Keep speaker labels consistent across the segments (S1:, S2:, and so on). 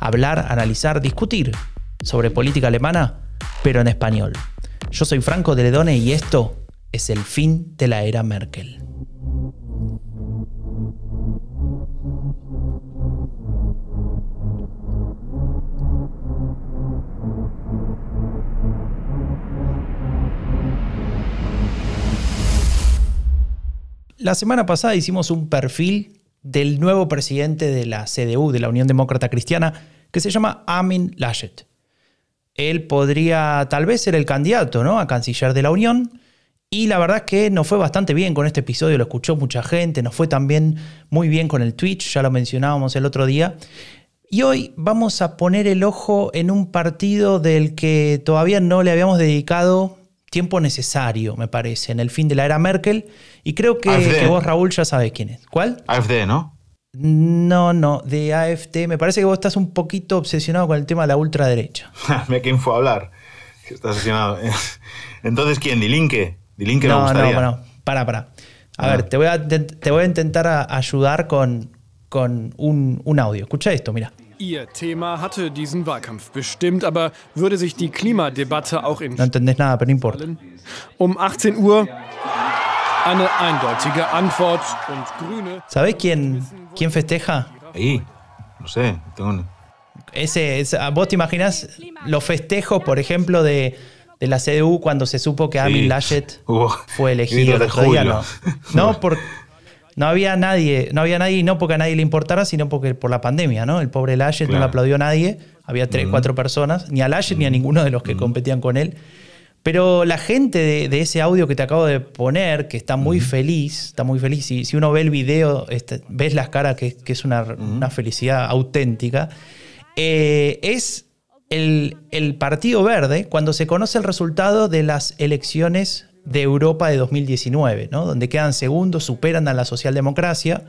S1: hablar, analizar, discutir sobre política alemana, pero en español. Yo soy Franco de Ledone y esto es el fin de la era Merkel. La semana pasada hicimos un perfil del nuevo presidente de la CDU, de la Unión Demócrata Cristiana, que se llama Amin Laschet. Él podría tal vez ser el candidato ¿no? a canciller de la Unión. Y la verdad es que nos fue bastante bien con este episodio, lo escuchó mucha gente, nos fue también muy bien con el Twitch, ya lo mencionábamos el otro día. Y hoy vamos a poner el ojo en un partido del que todavía no le habíamos dedicado tiempo necesario, me parece, en el fin de la era Merkel. Y creo que, vos, Raúl, ya sabes quién es. ¿Cuál?
S2: AFD, ¿no?
S1: No, no, de AFD. Me parece que vos estás un poquito obsesionado con el tema de la ultraderecha.
S2: Me quién fue a hablar. Estás obsesionado. Entonces, ¿quién? ¿Dilinque? ¿Dilinque no,
S1: gustaría? No, no, para, para. A ver, te voy a, te voy a intentar ayudar con, con un, un audio. Escucha esto, mira.
S3: Ihr Thema hatte diesen Wahlkampf bestimmt, aber würde sich die Klimadebatte auch in
S1: no entendés nada, pero no importa.
S3: Um 18 Uhr eine eindeutige Antwort und Grüne.
S1: ¿Sabés quién, quién festeja?
S2: Ahí, no sé, tengo
S1: ese, ese, ¿Vos te imaginas los festejos, por ejemplo, de, de la CDU cuando se supo que Amin Laschet fue elegido?
S2: Julio.
S1: no, no por, no había nadie, no había nadie, no porque a nadie le importara, sino porque por la pandemia, ¿no? El pobre Laschet no le aplaudió a nadie, había tres, cuatro personas, ni a Laschet ni a ninguno de los que competían con él. Pero la gente de, ese audio que te acabo de poner, que está muy feliz, está muy feliz, si, si uno ve el video, este, ves las caras, que, es una, felicidad auténtica, eh, es el, el Partido Verde cuando se conoce el resultado de las elecciones de Europa de 2019, ¿no? donde quedan segundos, superan a la socialdemocracia.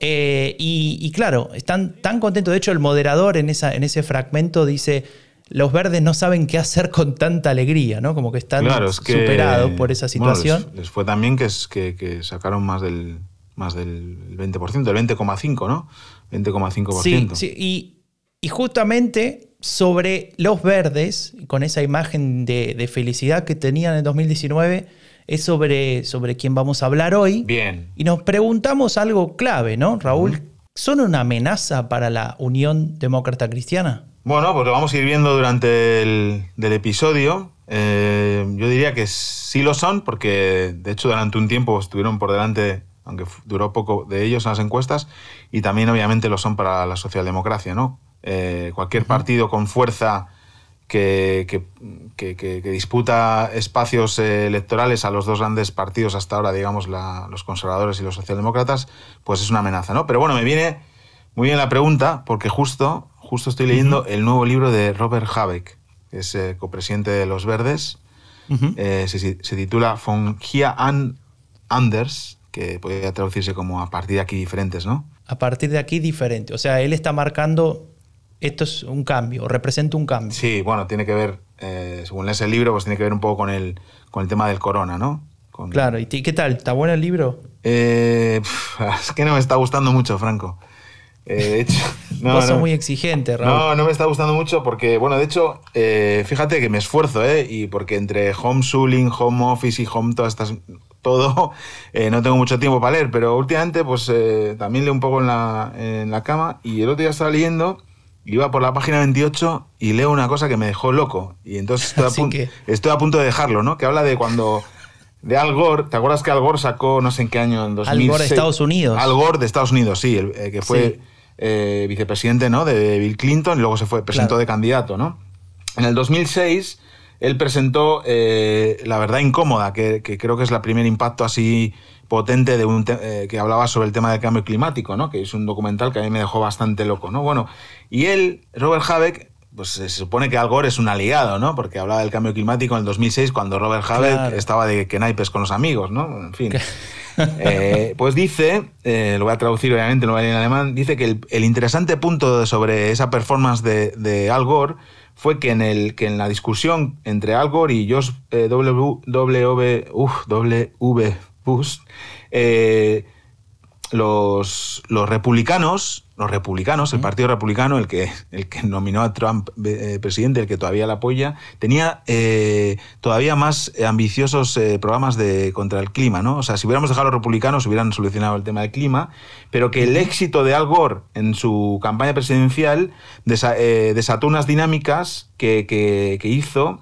S1: Eh, y, claro, están tan contentos. De hecho, el moderador en, esa, en ese fragmento dice, los verdes no saben qué hacer con tanta alegría, ¿no? Como que están superados por esa situación.
S2: les, fue también que, que, sacaron más del, más del 20%, del 20,5%, ¿no? 20,5%.
S1: Sí, sí y, y justamente sobre los verdes, con esa imagen de, felicidad que tenían en 2019, es sobre, sobre quién vamos a hablar hoy.
S2: Bien.
S1: Y nos preguntamos algo clave, ¿no, Raúl? ¿Son una amenaza para la Unión Demócrata Cristiana?
S2: Bueno, pues lo vamos a ir viendo durante el episodio. Eh, yo diría que sí lo son, porque de hecho durante un tiempo estuvieron por delante, aunque duró poco de ellos en las encuestas, y también obviamente lo son para la socialdemocracia, ¿no? Eh, cualquier partido con fuerza que, disputa espacios eh, electorales a los dos grandes partidos hasta ahora, digamos, los conservadores y los socialdemócratas, pues es una amenaza, ¿no? Pero bueno, me viene muy bien la pregunta, porque justo, justo estoy leyendo el nuevo libro de Robert Habeck, que es eh, copresidente de Los Verdes. se, titula Von Hier an Anders, que podría traducirse como a partir de aquí diferentes, ¿no?
S1: A partir de aquí diferente. O sea, él está marcando esto es un cambio, representa un cambio.
S2: Sí, bueno, tiene que ver, eh, según lees el libro, pues tiene que ver un poco con el, con el tema del corona, ¿no?
S1: Claro, ¿y qué tal? ¿Está bueno el libro?
S2: Eh, es que no me está gustando mucho, Franco.
S1: Eh, de hecho, no, no, muy exigente, Raúl.
S2: No, no me está gustando mucho porque, bueno, de hecho, fíjate que me esfuerzo, ¿eh? Y porque entre homeschooling, home office y home, todas estas, todo, no tengo mucho tiempo para leer, pero últimamente, pues también leo un poco en la, en la cama y el otro día estaba leyendo iba por la página 28 y leo una cosa que me dejó loco. Y entonces estoy, a, punto de dejarlo, ¿no? Que habla de cuando... De Al Gore, ¿te acuerdas que Al Gore sacó no sé en qué año? En 2006,
S1: Al Gore de Estados Unidos.
S2: Al Gore de Estados Unidos, sí, el, eh, que fue eh, vicepresidente ¿no? de Bill Clinton y luego se fue, presentó de candidato, ¿no? En el 2006 él presentó eh, La verdad incómoda, que, creo que es el primer impacto así potente de un eh, que hablaba sobre el tema del cambio climático, ¿no? que es un documental que a mí me dejó bastante loco. ¿no? Bueno, y él, Robert Habeck, pues se supone que Al Gore es un aliado, ¿no? Porque hablaba del cambio climático en el 2006 cuando Robert Habeck estaba de que naipes con los amigos, ¿no? En fin. Eh, pues dice, eh, lo voy a traducir obviamente, no voy a en alemán, dice que el, interesante punto sobre esa performance de, Al Gore fue que en, el, que en la discusión entre Al Gore y George eh, W, w, w, Bush, los, los republicanos los republicanos, el Partido Republicano, el que, el que nominó a Trump eh, presidente, el que todavía la apoya, tenía eh, todavía más ambiciosos eh, programas de, contra el clima. ¿no? O sea, si hubiéramos dejado a los republicanos, hubieran solucionado el tema del clima, pero que el éxito de Al Gore en su campaña presidencial desató unas dinámicas que, que, que hizo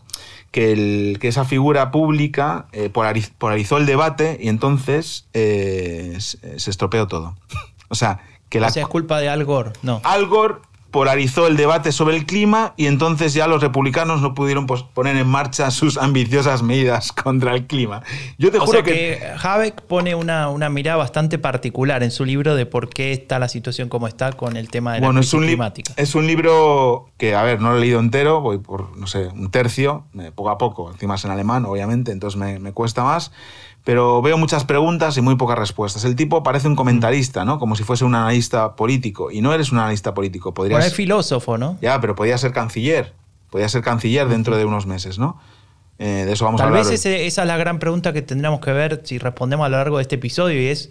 S2: que, el, que, esa figura pública polarizó el debate y entonces se estropeó todo. o sea,
S1: que o sea, es culpa de Al Gore, no.
S2: Al Gore polarizó el debate sobre el clima y entonces ya los republicanos no pudieron poner en marcha sus ambiciosas medidas contra el clima.
S1: Yo te juro que, que Habeck pone una, una, mirada bastante particular en su libro de por qué está la situación como está con el tema de la crisis climática.
S2: Es un libro que, a ver, no lo he leído entero, voy por, no sé, un tercio, eh, poco a poco, encima es en alemán, obviamente, entonces me, me cuesta más pero veo muchas preguntas y muy pocas respuestas. El tipo parece un comentarista, ¿no? Como si fuese un analista político. Y no eres un analista político. Podrías...
S1: Bueno, es filósofo, ¿no?
S2: Ya, pero podría ser canciller. Podría ser canciller dentro de unos meses, ¿no? Eh, de eso vamos
S1: a
S2: hablar.
S1: Tal vez esa es la gran pregunta que tendríamos que ver si respondemos a lo largo de este episodio y es...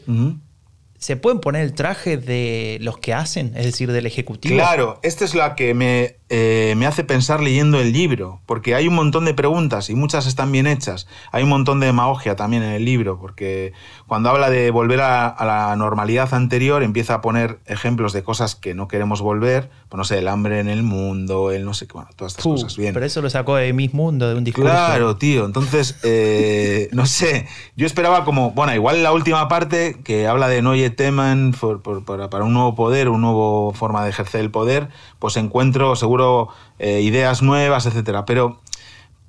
S1: ¿Se pueden poner el traje de los que hacen, es decir, del ejecutivo?
S2: Claro, esta es la que me, eh, me hace pensar leyendo el libro, porque hay un montón de preguntas y muchas están bien hechas. Hay un montón de demagogia también en el libro, porque cuando habla de volver a, la normalidad anterior, empieza a poner ejemplos de cosas que no queremos volver, pues no sé, el hambre en el mundo, el no sé qué, bueno, todas estas cosas bien.
S1: Pero eso lo sacó de Mis Mundo, de un discurso.
S2: Claro, tío, entonces, eh, no sé, yo esperaba como, bueno, igual la última parte que habla de Noye teman para un nuevo poder, una nueva forma de ejercer el poder, pues encuentro seguro eh, ideas nuevas, etcétera. Pero.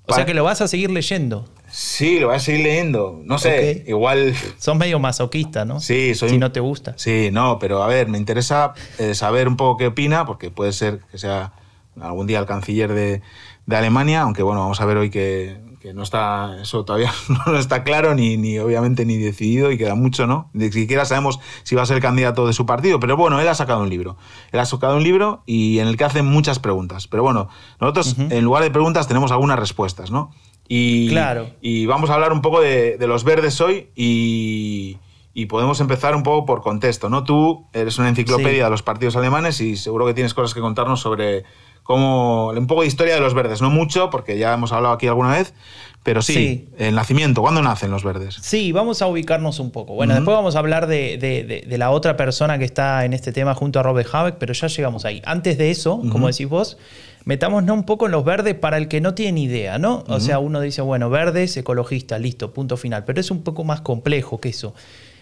S1: O sea que lo vas a seguir leyendo.
S2: Sí, lo voy a seguir leyendo. No sé, igual.
S1: Sos medio masoquista, ¿no?
S2: Sí, soy.
S1: Si no te gusta.
S2: Sí, no, pero a ver, me interesa eh, saber un poco qué opina, porque puede ser que sea algún día el canciller de, de Alemania, aunque bueno, vamos a ver hoy que, que no está, eso todavía no está claro, ni, ni obviamente ni decidido, y queda mucho, ¿no? Ni siquiera sabemos si va a ser candidato de su partido, pero bueno, él ha sacado un libro. Él ha sacado un libro y en el que hace muchas preguntas. Pero bueno, nosotros en lugar de preguntas tenemos algunas respuestas, ¿no? Y,
S1: claro.
S2: y vamos a hablar un poco de, los verdes hoy y, y, podemos empezar un poco por contexto, ¿no? Tú eres una enciclopedia de los partidos alemanes y seguro que tienes cosas que contarnos sobre como un poco de historia de los verdes, no mucho, porque ya hemos hablado aquí alguna vez, pero sí, el nacimiento, ¿cuándo nacen los verdes?
S1: Sí, vamos a ubicarnos un poco. Bueno, después vamos a hablar de, la otra persona que está en este tema junto a Robert Habeck, pero ya llegamos ahí. Antes de eso, como decís vos, metámonos un poco en los verdes para el que no tiene idea, ¿no? O sea, uno dice, bueno, verdes, ecologista, listo, punto final, pero es un poco más complejo que eso.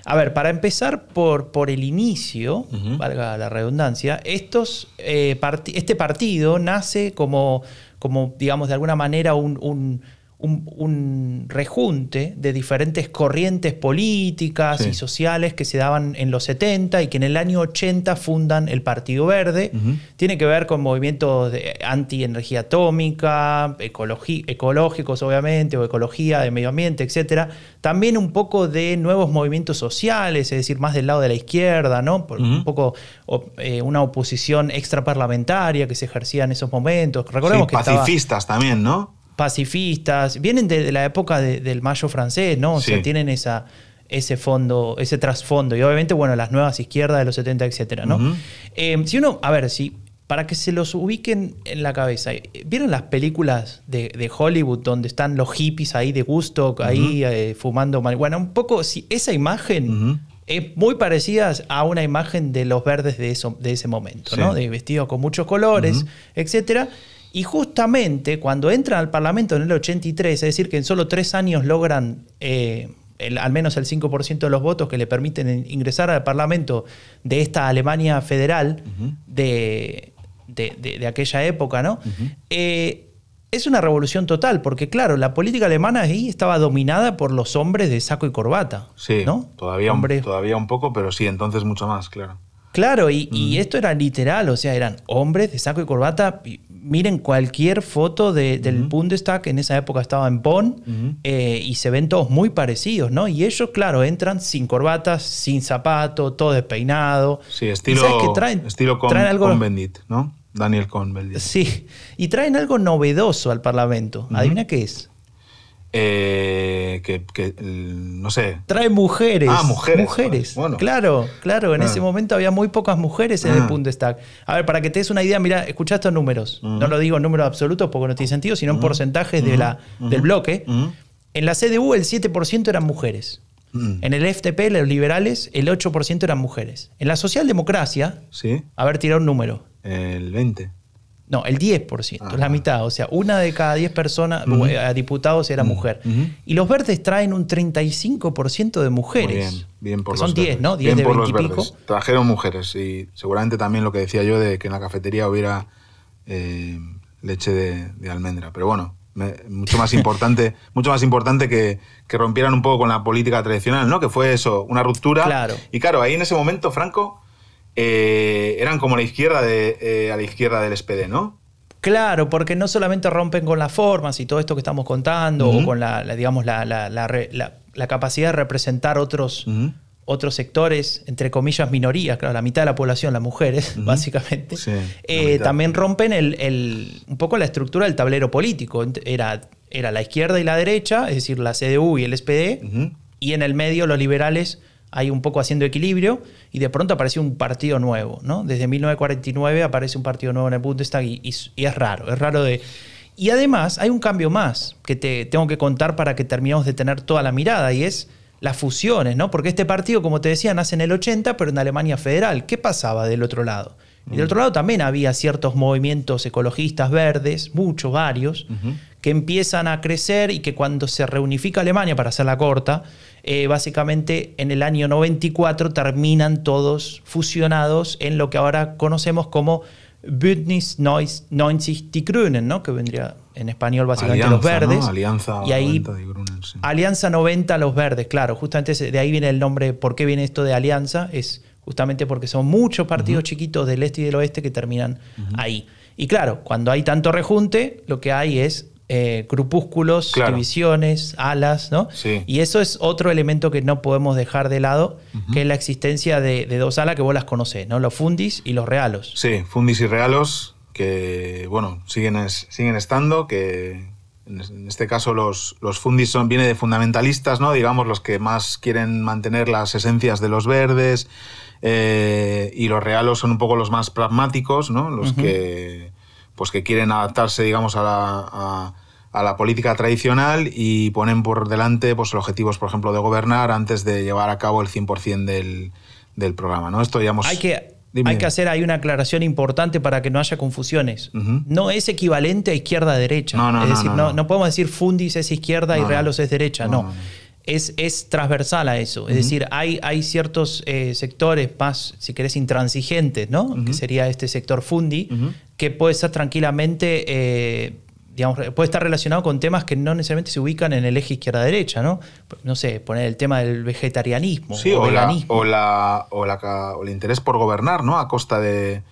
S1: A ver, para empezar por, por el inicio, valga la redundancia, estos, eh, este partido nace como, como, digamos, de alguna manera un un, rejunte de diferentes corrientes políticas y sociales que se daban en los 70 y que en el año 80 fundan el Partido Verde. Tiene que ver con movimientos de anti-energía atómica, ecológicos obviamente, o ecología de medio ambiente, etc. También un poco de nuevos movimientos sociales, es decir, más del lado de la izquierda, ¿no? Un poco eh, una oposición extraparlamentaria que se ejercía en esos momentos.
S2: Recordemos que pacifistas también, ¿no?
S1: Pacifistas, vienen de, la época del Mayo francés, ¿no? O sea, tienen esa, ese fondo, ese trasfondo. Y obviamente, bueno, las nuevas izquierdas de los 70, etcétera, ¿no? Eh, si uno, a ver, si para que se los ubiquen en la cabeza, ¿vieron las películas de, Hollywood donde están los hippies ahí de gusto, ahí eh, fumando marihuana? Un poco, si esa imagen es muy parecida a una imagen de los verdes de, eso, de ese momento, ¿no? De vestidos con muchos colores, etcétera. Y justamente cuando entran al Parlamento en el 83, es decir, que en solo tres años logran eh, al menos el 5% de los votos que le permiten ingresar al Parlamento de esta Alemania federal de, aquella época, ¿no? Eh, es una revolución total, porque claro, la política alemana ahí estaba dominada por los hombres de saco y corbata.
S2: Sí,
S1: ¿no?
S2: todavía, un, todavía un poco, pero sí, entonces mucho más, claro.
S1: Claro, y, esto era literal, o sea, eran hombres de saco y corbata. Miren cualquier foto del Bundestag, en esa época estaba en Bonn, eh, y se ven todos muy parecidos, ¿no? Y ellos, claro, entran sin corbatas, sin zapato, todo despeinado.
S2: Sí, estilo, estilo con, algo, Bendit, ¿no? Daniel Cohn-Bendit.
S1: Sí, y traen algo novedoso al Parlamento. ¿Adivina qué es?
S2: Eh, que, no sé.
S1: Trae mujeres.
S2: Ah, mujeres.
S1: Mujeres. Bueno. Claro, claro. En ese ah. momento había muy pocas mujeres en el ah. Bundestag. A ver, para que te des una idea, mira, escucha estos números. No lo digo en números absolutos porque no tiene sentido, sino en porcentajes de la, del bloque. En la CDU el 7% eran mujeres. En el FTP, los liberales, el 8% eran mujeres. En la socialdemocracia,
S2: ¿Sí?
S1: a ver, tirar un número.
S2: El 20%.
S1: No, el 10%, la mitad. O sea, una de cada 10 personas, eh, diputados era mujer. Y los verdes traen un 35% de mujeres.
S2: bien, bien por
S1: los
S2: Son
S1: 10, ¿no? 10 de 20 y pico.
S2: Trajeron mujeres y seguramente también lo que decía yo de que en la cafetería hubiera eh, leche de, almendra. Pero bueno, mucho más importante, mucho más importante que, que, rompieran un poco con la política tradicional, ¿no? Que fue eso, una ruptura.
S1: Claro.
S2: Y claro, ahí en ese momento, Franco eh, eran como la izquierda de, eh, a la izquierda del SPD, ¿no?
S1: Claro, porque no solamente rompen con las formas y todo esto que estamos contando, o con la, digamos, la, la, capacidad de representar otros, otros sectores, entre comillas, minorías, claro, la mitad de la población, las mujeres, básicamente. Eh, también rompen el, un poco la estructura del tablero político. Era, era la izquierda y la derecha, es decir, la CDU y el SPD, y en el medio los liberales ahí un poco haciendo equilibrio, y de pronto apareció un partido nuevo, ¿no? Desde 1949 aparece un partido nuevo en el Bundestag y, y, es raro, es raro de... Y además hay un cambio más que te tengo que contar para que terminemos de tener toda la mirada, y es las fusiones, ¿no? Porque este partido, como te decía, nace en el 80, pero en Alemania federal. ¿Qué pasaba del otro lado? Y del otro lado también había ciertos movimientos ecologistas verdes, muchos, varios, que empiezan a crecer y que cuando se reunifica Alemania, para hacerla corta, eh, básicamente en el año 94 terminan todos fusionados en lo que ahora conocemos como Bündnis 90 Die Grünen, ¿no? que vendría en español básicamente los verdes.
S2: Alianza
S1: y ahí, 90 Grünen, Alianza 90 los verdes, claro, justamente de ahí viene el nombre, ¿por qué viene esto de alianza? Es justamente porque son muchos partidos chiquitos del este y del oeste que terminan ahí. Y claro, cuando hay tanto rejunte, lo que hay es eh, grupúsculos, divisiones, alas, ¿no? Y eso es otro elemento que no podemos dejar de lado, que es la existencia de, dos alas que vos las conocés, ¿no? Los fundis y los realos.
S2: Sí, fundis y realos que, bueno, siguen, siguen estando, que en este caso los, los fundis son, viene de fundamentalistas, ¿no? Digamos, los que más quieren mantener las esencias de los verdes, eh, y los realos son un poco los más pragmáticos, ¿no? Los que pues que quieren adaptarse, digamos, a la, a la política tradicional y ponen por delante pues, los objetivos, por ejemplo, de gobernar antes de llevar a cabo el 100% del, del programa. ¿no? Esto ya
S1: Hay que, hay que hacer ahí una aclaración importante para que no haya confusiones. No es equivalente a izquierda-derecha. es decir, no, podemos decir fundis es izquierda y realos es derecha. no. Es, es, transversal a eso. Es decir, hay, hay ciertos eh, sectores más, si querés, intransigentes, ¿no? Que sería este sector fundi, que puede ser tranquilamente eh, puede estar relacionado con temas que no necesariamente se ubican en el eje izquierda-derecha, ¿no? No sé, poner el tema del vegetarianismo o, veganismo.
S2: o, la, o, el interés por gobernar, ¿no? A costa de,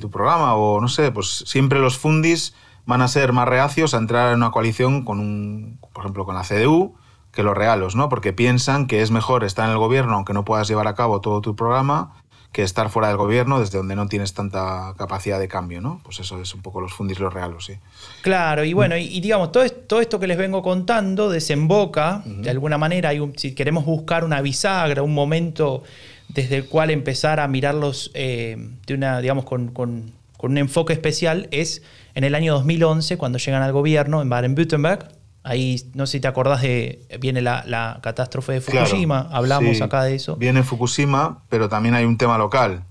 S2: tu programa, o no sé, pues siempre los fundis van a ser más reacios a entrar en una coalición con un, por ejemplo, con la CDU, que los realos, ¿no? Porque piensan que es mejor estar en el gobierno aunque no puedas llevar a cabo todo tu programa que estar fuera del gobierno desde donde no tienes tanta capacidad de cambio, ¿no? Pues eso es un poco los fundis los reales, sí.
S1: Claro, y bueno, y, digamos, todo, todo, esto que les vengo contando desemboca, de alguna manera, hay si queremos buscar una bisagra, un momento desde el cual empezar a mirarlos eh, de una, digamos, con, con, con, un enfoque especial, es en el año 2011, cuando llegan al gobierno en Baden-Württemberg, Ahí, no sé si te acordás de, viene la, catástrofe de Fukushima, hablamos acá de eso.
S2: Viene Fukushima, pero también hay un tema local.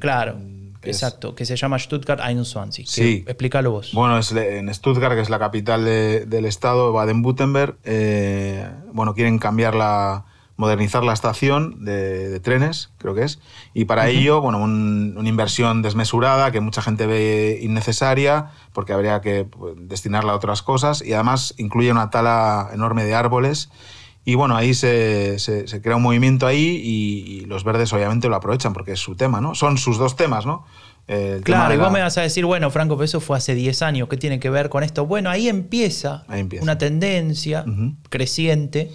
S1: claro, exacto, que se llama Stuttgart 21. Sí. explícalo vos.
S2: Bueno, es en Stuttgart, que es la capital del estado, Baden-Württemberg, eh, bueno, quieren cambiar la, modernizar la estación de, trenes, creo que es, y para ello, bueno, una inversión desmesurada que mucha gente ve innecesaria porque habría que pues, destinarla a otras cosas y además incluye una tala enorme de árboles y bueno, ahí se, se, crea un movimiento ahí y, los verdes obviamente lo aprovechan porque es su tema, ¿no? Son sus dos temas, ¿no?
S1: claro, y vos me vas a decir, bueno, Franco, pero eso fue hace 10 años, ¿qué tiene que ver con esto? Bueno, ahí empieza, una tendencia creciente,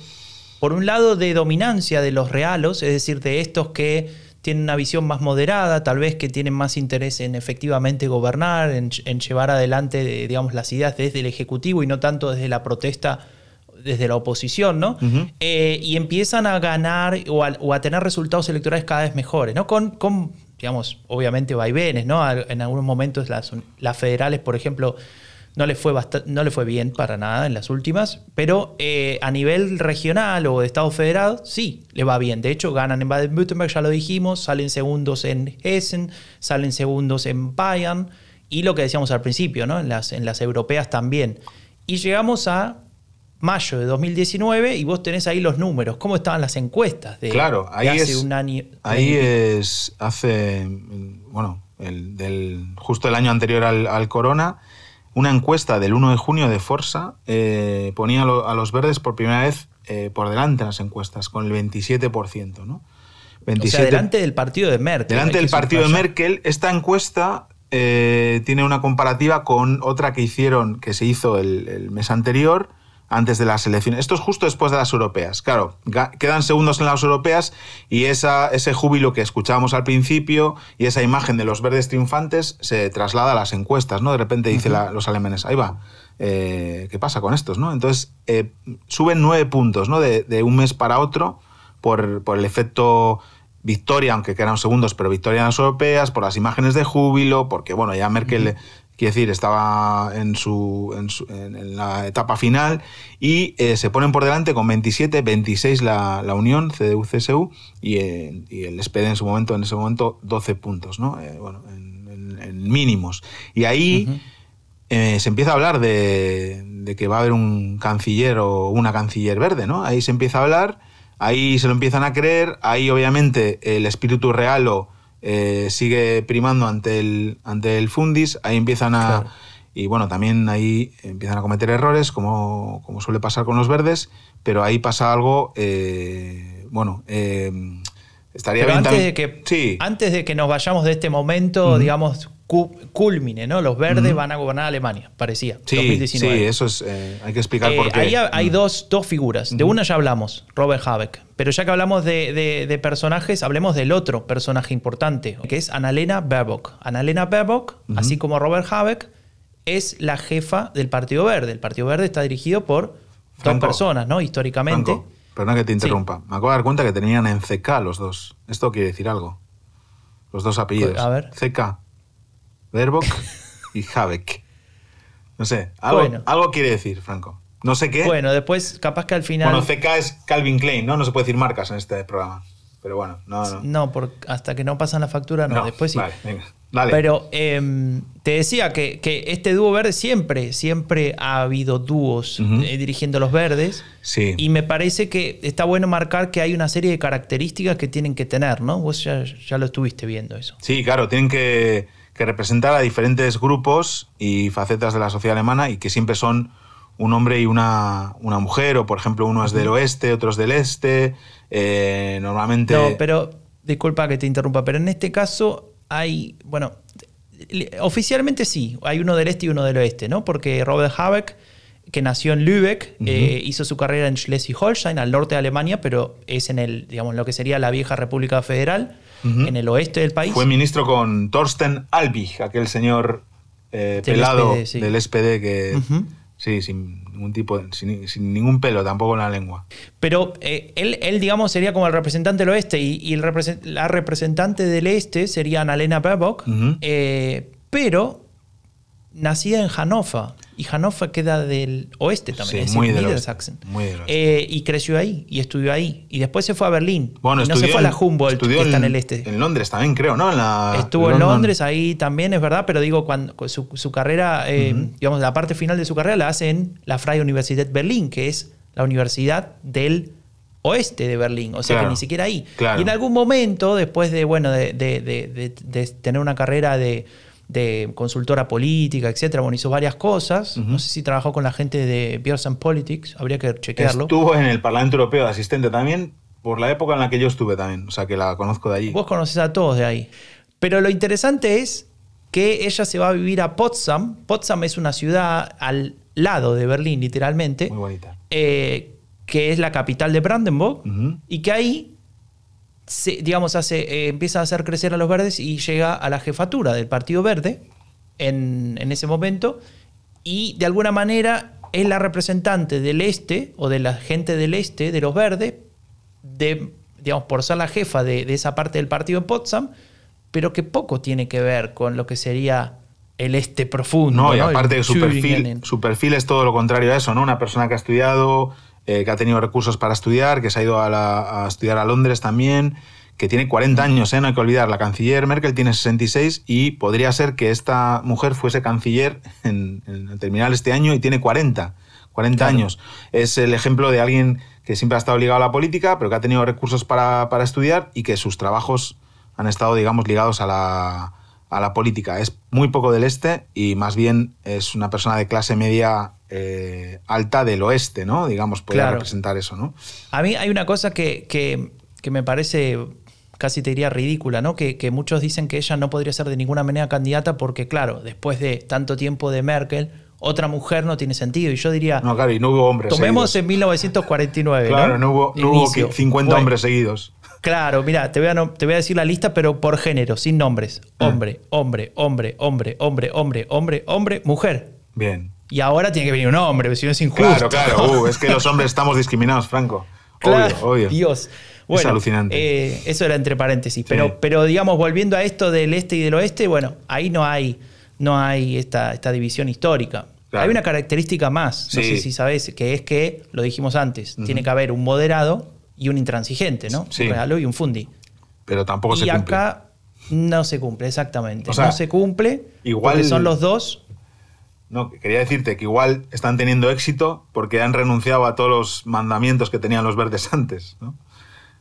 S1: por un lado de dominancia de los realos, es decir, de estos que tienen una visión más moderada, tal vez que tienen más interés en efectivamente gobernar, en, llevar adelante, digamos, las ideas desde el Ejecutivo y no tanto desde la protesta desde la oposición, ¿no? Eh, y empiezan a ganar o a, tener resultados electorales cada vez mejores, ¿no? Con, con digamos, obviamente vaivenes, ¿no? En algunos momentos las, las federales, por ejemplo, no le, fue no le fue bien para nada en las últimas, pero eh, a nivel regional o de Estado federado, sí, le va bien. De hecho, ganan en Baden-Württemberg, ya lo dijimos, salen segundos en Hessen, salen segundos en Bayern, y lo que decíamos al principio, ¿no? En las, en las europeas también. Y llegamos a mayo de 2019 y vos tenés ahí los números. ¿Cómo estaban las encuestas de,
S2: claro, ahí
S1: hace
S2: es,
S1: un año?
S2: Ahí es hace, bueno, el, del, justo el año anterior al, corona, una encuesta del 1 de junio de Forza eh, ponía a los verdes por primera vez eh, por delante en las encuestas, con el 27%. ¿no?
S1: 27, o sea, delante del partido de Merkel.
S2: Delante del partido de Merkel, esta encuesta eh, tiene una comparativa con otra que hicieron, que se hizo el, el mes anterior, antes de las elecciones. Esto es justo después de las europeas. Claro, quedan segundos en las europeas y esa, ese júbilo que escuchábamos al principio y esa imagen de los verdes triunfantes se traslada a las encuestas, ¿no? De repente dice los alemanes, ahí va, eh, ¿qué pasa con estos, no? Entonces, eh, suben nueve puntos, ¿no? De, un mes para otro por, el efecto victoria, aunque quedan segundos, pero victoria en las europeas, por las imágenes de júbilo, porque bueno, ya Merkel Quiere decir, estaba en, su, en, la etapa final y eh, se ponen por delante con 27, 26 la, la Unión, CDU-CSU, y, y, el SPD en su momento, en ese momento, 12 puntos, ¿no? Eh, bueno, en, mínimos. Y ahí eh, se empieza a hablar de, de, que va a haber un canciller o una canciller verde, ¿no? Ahí se empieza a hablar, ahí se lo empiezan a creer, ahí obviamente el espíritu real o eh, sigue primando ante el, ante el Fundis, ahí empiezan a... Y bueno, también ahí empiezan a cometer errores, como, como suele pasar con los verdes, pero ahí pasa algo, eh, bueno, eh, estaría bien
S1: antes De que, sí. Antes de que nos vayamos de este momento, digamos, culmine, ¿no? Los verdes van a gobernar Alemania, parecía.
S2: Sí, 2019. sí eso es, eh, hay que explicar por qué.
S1: Ahí hay dos, dos, figuras. De una ya hablamos, Robert Habeck. Pero ya que hablamos de, personajes, hablemos del otro personaje importante, que es Annalena Baerbock. Annalena Baerbock, así como Robert Habeck, es la jefa del Partido Verde. El Partido Verde está dirigido por dos personas, ¿no? Históricamente.
S2: Franco, perdón que te interrumpa. Me acabo de dar cuenta que tenían en CK los dos. Esto quiere decir algo. Los dos apellidos. A ver. CK. Verbock y Habeck. No sé, algo, algo quiere decir, Franco. No sé qué.
S1: Bueno, después capaz que al final...
S2: Bueno, CK es Calvin Klein, ¿no? No se puede decir marcas en este programa. Pero bueno, no, no.
S1: No, hasta que no pasan la factura, no. después sí.
S2: Vale, venga. Dale.
S1: Pero em, te decía que, este dúo verde siempre, siempre ha habido dúos eh, dirigiendo los verdes.
S2: Sí.
S1: Y me parece que está bueno marcar que hay una serie de características que tienen que tener, ¿no? Vos ya, ya lo estuviste viendo eso.
S2: Sí, claro, tienen que que representar a diferentes grupos y facetas de la sociedad alemana y que siempre son un hombre y una, una mujer, o por ejemplo uno es del oeste, otros del este, eh, normalmente...
S1: No, pero disculpa que te interrumpa, pero en este caso hay, bueno, oficialmente sí, hay uno del este y uno del oeste, ¿no? Porque Robert Habeck, que nació en Lübeck, eh, hizo su carrera en Schleswig-Holstein, al norte de Alemania, pero es en el, digamos, lo que sería la vieja República Federal en el oeste del país.
S2: Fue ministro con Thorsten Albig, aquel señor eh, pelado del SPD que... Sí, sin ningún tipo, sin, ningún pelo tampoco en la lengua.
S1: Pero eh, él, él, digamos, sería como el representante del oeste y, la representante del este sería Annalena Baerbock, eh, pero nacida en Hannover. Y Hannover queda del oeste también,
S2: es muy Niedersachsen. Muy
S1: eh, y creció ahí, y estudió ahí. Y después se fue a Berlín. Bueno, y no se fue a la Humboldt, que está en el este.
S2: En Londres también, creo, ¿no?
S1: Estuvo en Londres, ahí también, es verdad, pero digo, cuando su, carrera, eh, digamos, la parte final de su carrera la hace en la Freie Universität Berlin, que es la universidad del oeste de Berlín, o sea
S2: Claro,
S1: que ni siquiera ahí.
S2: claro.
S1: Y en algún momento, después de, bueno, de, de- de- de- de tener una carrera de, de consultora política, etcétera, bueno, hizo varias cosas. No sé si trabajó con la gente de Beers and Politics, habría que chequearlo.
S2: Estuvo en el Parlamento Europeo de asistente también, por la época en la que yo estuve también. O sea, que la conozco de allí.
S1: Vos conoces a todos de ahí. Pero lo interesante es que ella se va a vivir a Potsdam. Potsdam es una ciudad al lado de Berlín, literalmente,
S2: Muy bonita.
S1: eh, que es la capital de Brandenburg, y que ahí, se- digamos, hace, eh, empieza a hacer crecer a los verdes y llega a la jefatura del Partido Verde en, en ese momento, y de alguna manera es la representante del este, o de la gente del este, de los verdes, de, digamos, por ser la jefa de, de esa parte del partido en Potsdam, pero que poco tiene que ver con lo que sería el este profundo.
S2: No, y
S1: ¿no?
S2: aparte
S1: El
S2: su perfil, su perfil es todo lo contrario a eso, ¿no? Una persona que ha estudiado, eh, que ha tenido recursos para estudiar, que se ha ido a, la- a estudiar a Londres también, que tiene 40 años, ¿eh? No hay que olvidar, la canciller Merkel tiene 66 y podría ser que esta mujer fuese canciller en, en terminar este año y tiene 40. 40
S1: Claro.
S2: años. Es el ejemplo de alguien que siempre ha estado ligado a la política, pero que ha tenido recursos para, para estudiar y que sus trabajos han estado, digamos, ligados a la, a la política. Es muy poco del este y más bien es una persona de clase media eh, alta del oeste, ¿no? Digamos, podría
S1: Claro.
S2: representar eso, ¿no?
S1: A mí hay una cosa que, que- que me parece casi te diría ridícula, ¿no? Que, que muchos dicen que ella no podría ser de ninguna manera candidata porque, claro, después de tanto tiempo de Merkel, otra mujer no tiene sentido. Y yo diría,
S2: No, claro, y no hubo hombres.
S1: tomemos
S2: seguidos.
S1: en 1949,
S2: Claro, no hubo, no hubo
S1: Inicio.
S2: 50
S1: Bueno,
S2: hombres seguidos.
S1: Claro, mira, te voy, a, te voy a decir la lista, pero por género, sin nombres.
S2: Ah.
S1: Hombre, hombre, hombre, hombre, hombre, hombre, hombre, hombre, mujer.
S2: Bien.
S1: Y ahora tiene que venir un hombre, si no es injusto.
S2: Claro, claro. Uh, es que los hombres estamos discriminados, Franco.
S1: Claro,
S2: obvio, obvio.
S1: Dios. Bueno,
S2: alucinante.
S1: eh, eso era entre paréntesis. Pero,
S2: Sí.
S1: pero digamos, volviendo a esto del este y del oeste, bueno, ahí no hay, no hay esta, esta división histórica.
S2: Claro.
S1: Hay una característica más, no
S2: Sí.
S1: sé si sabes, que es que, lo dijimos antes, tiene que haber un moderado y un intransigente, ¿no?
S2: Sí.
S1: Un regalo y un fundi.
S2: Pero tampoco se
S1: y
S2: cumple.
S1: acá no se cumple, exactamente.
S2: O sea,
S1: no se cumple
S2: igual-
S1: porque son los dos.
S2: No, quería decirte que igual están teniendo éxito porque han renunciado a todos los mandamientos que tenían los verdes antes, ¿no?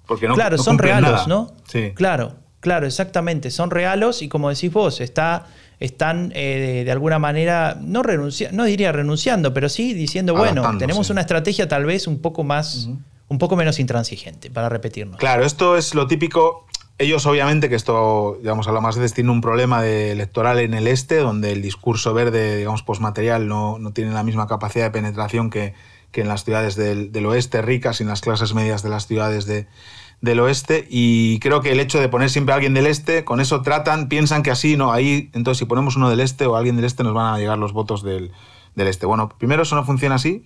S2: Porque no,
S1: claro,
S2: no
S1: son
S2: nada.
S1: ¿no?
S2: Sí.
S1: Claro, claro, exactamente. Son reales y como decís vos, está, están eh, de, de alguna manera, no renunciando, no diría renunciando, pero sí diciendo, bueno, tenemos una estrategia tal vez un poco más, un poco menos intransigente, para repetirnos.
S2: Claro, esto es lo típico. Ellos, obviamente, que esto, digamos, a lo más veces tiene un problema electoral en el este, donde el discurso verde, digamos, postmaterial no, no tiene la misma capacidad de penetración que, que en las ciudades del, del oeste ricas y en las clases medias de las ciudades de- del oeste. Y creo que el hecho de poner siempre a alguien del este, con eso tratan, piensan que así, no, ahí, entonces si ponemos uno del este o alguien del este, nos van a llegar los votos del, del este. Bueno, primero, eso no funciona así.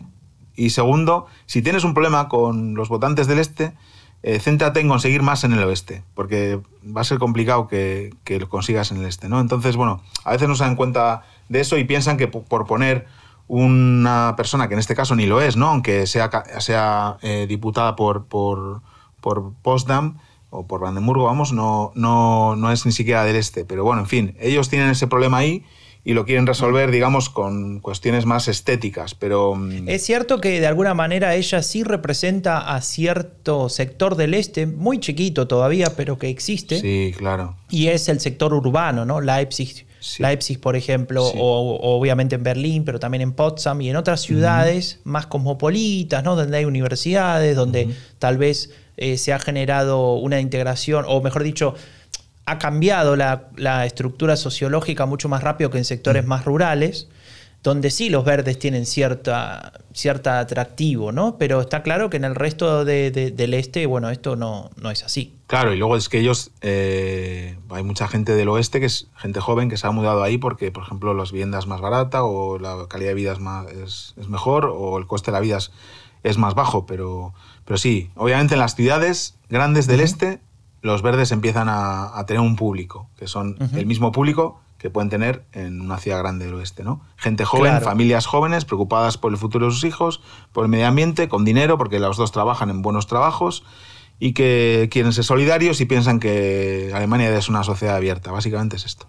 S2: Y segundo, si tienes un problema con los votantes del este, eh, céntrate en conseguir más en el oeste, porque va a ser complicado que, que lo consigas en el este, ¿no? Entonces, bueno, a veces no se dan cuenta de eso y piensan que po- por poner una persona que en este caso ni lo es, ¿no? Aunque sea, sea eh, diputada por, por, por Potsdam o por Brandenburgo, vamos, no, no, no es ni siquiera del este. Pero bueno, en fin, ellos tienen ese problema ahí y lo quieren resolver, digamos, con cuestiones más estéticas, pero... mm,
S1: Es cierto que de alguna manera ella sí representa a cierto sector del este, muy chiquito todavía, pero que existe.
S2: Sí, claro.
S1: Y es el sector urbano, ¿no? Leipzig,
S2: Sí.
S1: Leipzig por ejemplo,
S2: Sí.
S1: o, o obviamente en Berlín, pero también en Potsdam y en otras ciudades más cosmopolitas, ¿no? Donde hay universidades, donde tal vez eh, se ha generado una integración, o mejor dicho, ha cambiado la, la estructura sociológica mucho más rápido que en sectores más rurales, donde sí los verdes tienen cierta, cierta atractivo, ¿no? Pero está claro que en el resto de- de- del este, bueno, esto no, no es así.
S2: Claro, y luego es que ellos, eh, hay mucha gente del oeste, que es gente joven, que se ha mudado ahí porque, por ejemplo, las viviendas es más barata o la calidad de vida es, más, es, es mejor o el coste de la vida es, es más bajo. Pero, pero sí, obviamente en las ciudades grandes del este, los verdes empiezan a, a tener un público, que son el mismo público que pueden tener en una ciudad grande del oeste, ¿no? Gente joven,
S1: Claro.
S2: familias jóvenes, preocupadas por el futuro de sus hijos, por el medio ambiente, con dinero, porque los dos trabajan en buenos trabajos y que quieren ser solidarios y piensan que Alemania es una sociedad abierta. Básicamente es esto.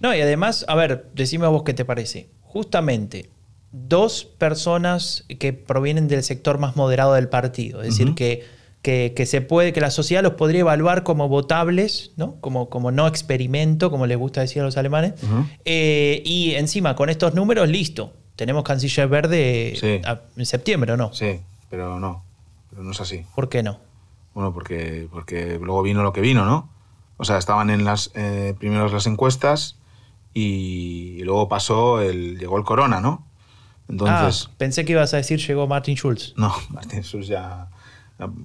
S1: No, y además, a ver, decime a vos qué te parece. Justamente, dos personas que provienen del sector más moderado del partido, es decir, que, que, que, se puede, que la sociedad los podría evaluar como votables, ¿no? Como, como no experimento, como les gusta decir a los alemanes. eh, y encima, con estos números, listo. Tenemos canciller verde
S2: Sí.
S1: a- en septiembre, ¿o no?
S2: Sí, pero no, pero no es así.
S1: ¿Por qué no?
S2: Bueno, porque, porque luego vino lo que vino, ¿no? O sea, estaban en las eh, primeros las encuestas y, luego pasó el llegó el corona, ¿no? Entonces,
S1: ah, pensé que ibas a decir llegó Martin Schulz.
S2: no, Martín Schulz ya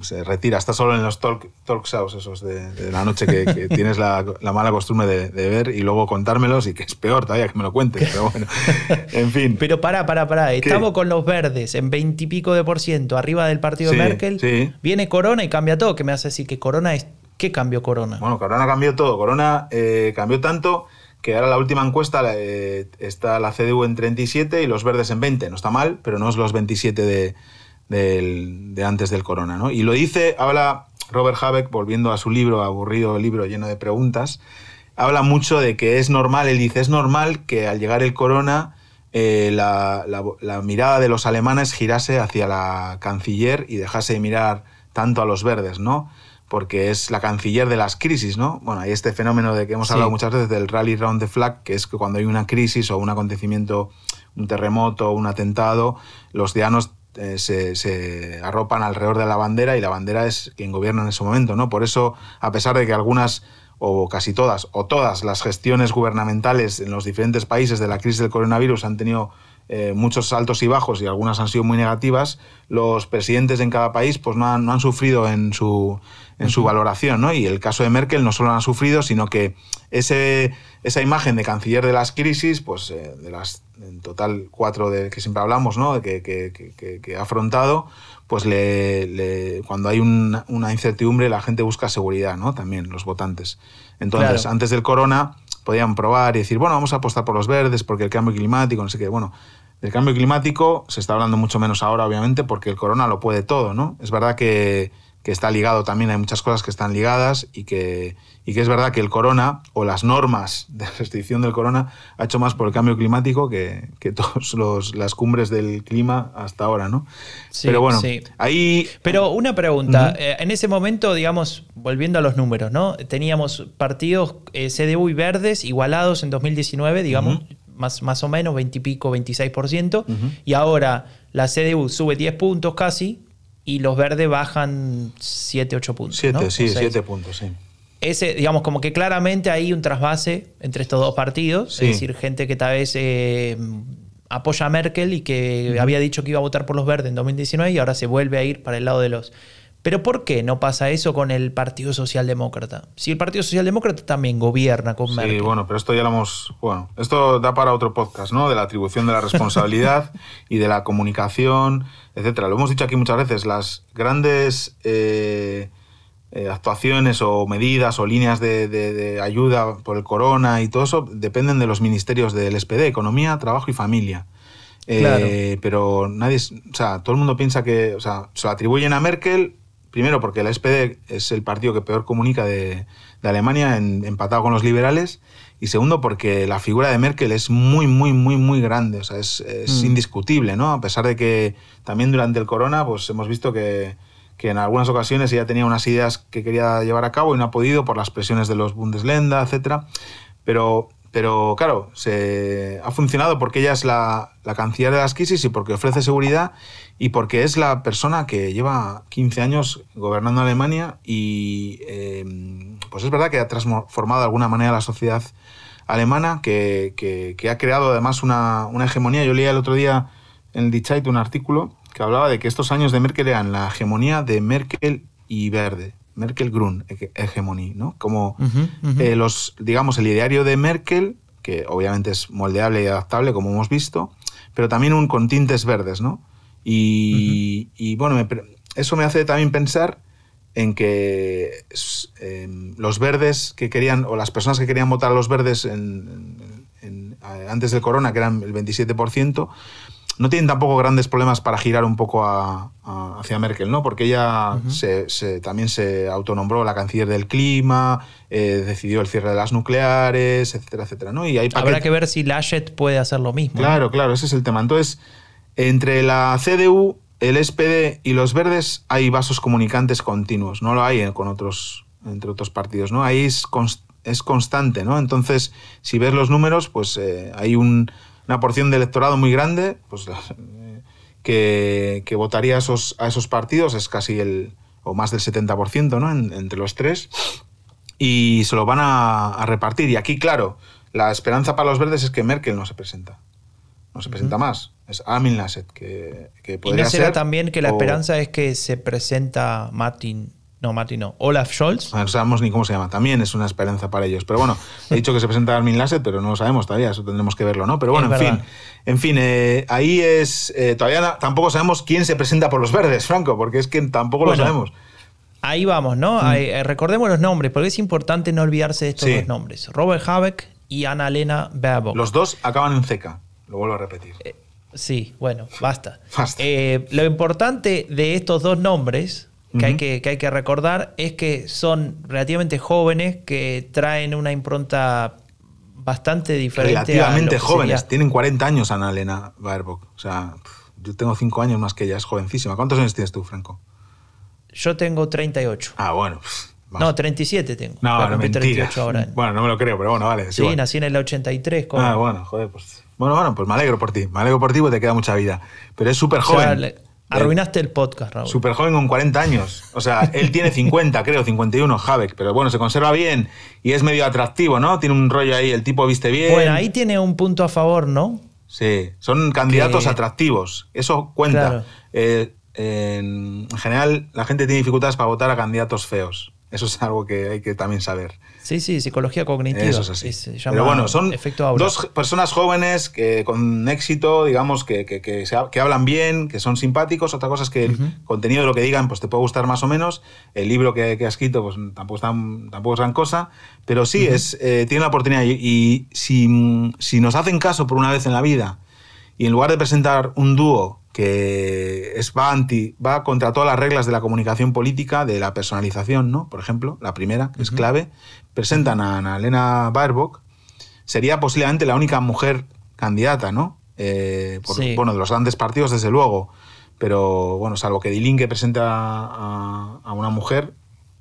S2: se retira, está solo en los talk, talk shows esos de, de la noche que, que tienes la, la mala costumbre de, de ver y luego contármelos y que es peor todavía que me lo cuentes, pero bueno, en fin.
S1: Pero pará, pará, pará. Estamos con los verdes en 20 y pico de por ciento arriba del partido
S2: Sí,
S1: de Merkel.
S2: sí.
S1: Viene Corona y cambia todo. Que me hace decir que Corona es. ¿Qué cambió Corona?
S2: Bueno, Corona cambió todo. Corona eh, cambió tanto que ahora la última encuesta eh, está la CDU en 37 y los verdes en 20. No está mal, pero no es los 27 de, del- de antes del Corona. ¿no? Y lo dice, habla Robert Habeck, volviendo a su libro, aburrido libro lleno de preguntas, habla mucho de que es normal, él dice, es normal que al llegar el Corona eh, la, la- la mirada de los alemanes girase hacia la canciller y dejase de mirar tanto a los verdes, ¿no? Porque es la canciller de las crisis, ¿no? Bueno, hay este fenómeno de que hemos
S1: Sí.
S2: hablado muchas veces del rally round the flag, que es que cuando hay una crisis o un acontecimiento, un terremoto, un atentado, los dianos eh, se, arropan alrededor de la bandera y la bandera es quien gobierna en ese momento, ¿no? Por eso, a pesar de que algunas o casi todas, o todas las gestiones gubernamentales en los diferentes países de la crisis del coronavirus han tenido eh, muchos altos y bajos y algunas han sido muy negativas, los presidentes en cada país pues no han sufrido en su, en su valoración, ¿no? Y el caso de Merkel no solo han sufrido, sino que ese, esa imagen de canciller de las crisis, pues eh, de las en total cuatro de que siempre hablamos, ¿no? Que, que- que- ha afrontado, pues le, le- cuando hay una, una incertidumbre la gente busca seguridad, ¿no? También los votantes. Entonces,
S1: Claro.
S2: antes del corona podían probar y decir, bueno, vamos a apostar por los verdes porque el cambio climático, no sé qué. Bueno, del cambio climático se está hablando mucho menos ahora, obviamente, porque el corona lo puede todo, ¿no? Es verdad que, que está ligado también, hay muchas cosas que están ligadas y que, y que es verdad que el corona o las normas de restricción del corona ha hecho más por el cambio climático que, que todas las cumbres del clima hasta ahora, ¿no?
S1: Sí,
S2: Pero bueno,
S1: sí.
S2: ahí...
S1: Pero una pregunta, eh, en ese momento, digamos, volviendo a los números, ¿no? Teníamos partidos eh, CDU y verdes igualados en 2019, digamos, más, más o menos, 20 y pico, 26%, y ahora la CDU sube 10 puntos casi y los verdes bajan 7, 8 puntos.
S2: Siete,
S1: ¿no? O
S2: sí,
S1: seis.
S2: siete puntos, sí.
S1: Ese, digamos, como que claramente hay un trasvase entre estos dos partidos,
S2: Sí.
S1: es decir, gente que tal vez eh, apoya a Merkel y que había dicho que iba a votar por los verdes en 2019 y ahora se vuelve a ir para el lado de los... Pero ¿por qué no pasa eso con el Partido Socialdemócrata? Si el Partido Socialdemócrata también gobierna con
S2: Sí,
S1: Merkel.
S2: bueno, pero esto ya lo hemos. Bueno, esto da para otro podcast, ¿no? De la atribución de la responsabilidad y de la comunicación, etcétera. Lo hemos dicho aquí muchas veces. Las grandes eh, eh, actuaciones o medidas o líneas de, de- de ayuda por el corona y todo eso dependen de los ministerios del SPD, Economía, Trabajo y Familia. Eh,
S1: Claro.
S2: Pero nadie, o sea, todo el mundo piensa que, o sea, se lo atribuyen a Merkel, primero porque el SPD es el partido que peor comunica de, de Alemania, en- empatado con los liberales, y segundo porque la figura de Merkel es muy, muy, muy, muy grande, o sea, es, es
S1: Mm.
S2: indiscutible, ¿no? A pesar de que también durante el corona, pues hemos visto que, que en algunas ocasiones ella tenía unas ideas que quería llevar a cabo y no ha podido por las presiones de los Bundesländer, etcétera. Pero, pero claro, se, ha funcionado porque ella es la, la canciller de las crisis y porque ofrece seguridad y porque es la persona que lleva 15 años gobernando Alemania y eh, pues es verdad que ha transformado de alguna manera la sociedad alemana, que, que- que ha creado además una, una hegemonía. Yo leía el otro día en Die Zeit un artículo que hablaba de que estos años de Merkel eran la hegemonía de Merkel y Verde. Merkel Grun, hege- hegemonía, ¿no? Como eh, los, digamos, el ideario de Merkel, que obviamente es moldeable y adaptable, como hemos visto, pero también un con tintes verdes, ¿no? Y, y, bueno, me eso me hace también pensar en que em, los verdes que querían, o las personas que querían votar a los verdes en- en- en- antes del corona, que eran el 27%, no tienen tampoco grandes problemas para girar un poco a- a- hacia Merkel, ¿no? Porque ella se- se- también se autonombró la canciller del clima, eh, decidió el cierre de las nucleares, etcétera, etcétera, ¿no? Y hay
S1: Habrá que ver si Laschet puede hacer lo mismo.
S2: Claro, claro, ese es el tema. Entonces, entre la CDU el SPD y los verdes hay vasos comunicantes continuos, no lo hay con otros, entre otros partidos, ¿no? Ahí es, es constante, ¿no? Entonces, si ves los números, pues eh, hay una porción de electorado muy grande, pues que, votaría a esos, a esos partidos, es casi el, o más del 70%, ¿no? entre los tres, y se lo van a, repartir. Y aquí, claro, la esperanza para los verdes es que Merkel no se presenta. No se presenta más. Es Amin Lasset, que, que podría ¿Y no será
S1: también que la esperanza es que se presenta Martin no, Martin no. Olaf Scholz.
S2: No sabemos ni cómo se llama. También es una esperanza para ellos. Pero bueno, he dicho que se presenta Armin Lasset, pero no lo sabemos todavía. Eso tendremos que verlo, ¿no? Pero bueno, en fin. En fin, eh, ahí es. Eh, todavía tampoco sabemos quién se presenta por los verdes, Franco, porque es que tampoco lo sabemos.
S1: Ahí vamos, ¿no? Mm. Eh, recordemos los nombres, porque es importante no olvidarse de estos dos nombres: Robert Habeck y Annalena Baerbock.
S2: Los dos acaban en ceca. Lo vuelvo a repetir.
S1: Sí, bueno, basta. basta. lo importante de estos dos nombres que, hay que, hay que recordar es que son relativamente jóvenes que traen una impronta bastante diferente.
S2: Relativamente jóvenes, tienen 40 años Ana Elena Baerbock. O sea, yo tengo 5 años más que ella, es jovencísima. ¿Cuántos años tienes tú, Franco?
S1: Yo tengo 38.
S2: Ah, bueno.
S1: No, 37 tengo.
S2: No, no, 38 ahora. Bueno, no me lo creo, pero bueno, vale.
S1: Sí, nací en el 83.
S2: Ah, bueno, joder, pues... Bueno, bueno, pues me alegro por ti. Me alegro por ti porque te queda mucha vida. Pero es súper joven.
S1: Arruinaste el podcast, Raúl.
S2: Súper joven con 40 años. O sea, él tiene 50, creo, 51, Javek. Pero bueno, se conserva bien y es medio atractivo, ¿no? Tiene un rollo ahí, el tipo viste bien.
S1: Bueno, ahí tiene un punto a favor, ¿no?
S2: Sí, son candidatos atractivos. Eso cuenta. Eh, en general, la gente tiene dificultades para votar a candidatos feos. Eso es algo que hay que también saber.
S1: Sí, sí, psicología cognitiva.
S2: Eso es así. Pero bueno, son dos personas jóvenes que con éxito, digamos, que, que, que, hablan bien, que son simpáticos. Otra cosa es que el contenido de lo que digan pues te puede gustar más o menos. El libro que, ha escrito pues tampoco es, tampoco es gran cosa. Pero sí, es, eh, tiene la oportunidad. Y, si, si nos hacen caso por una vez en la vida y en lugar de presentar un dúo que es, va, anti, va contra todas las reglas de la comunicación política, de la personalización, ¿no? Por ejemplo, la primera, que es clave, presentan a Ana Elena Baerbock, sería posiblemente la única mujer candidata, ¿no? Eh, bueno, de los grandes partidos, desde luego, pero bueno, salvo que Dilinque presenta a, una mujer,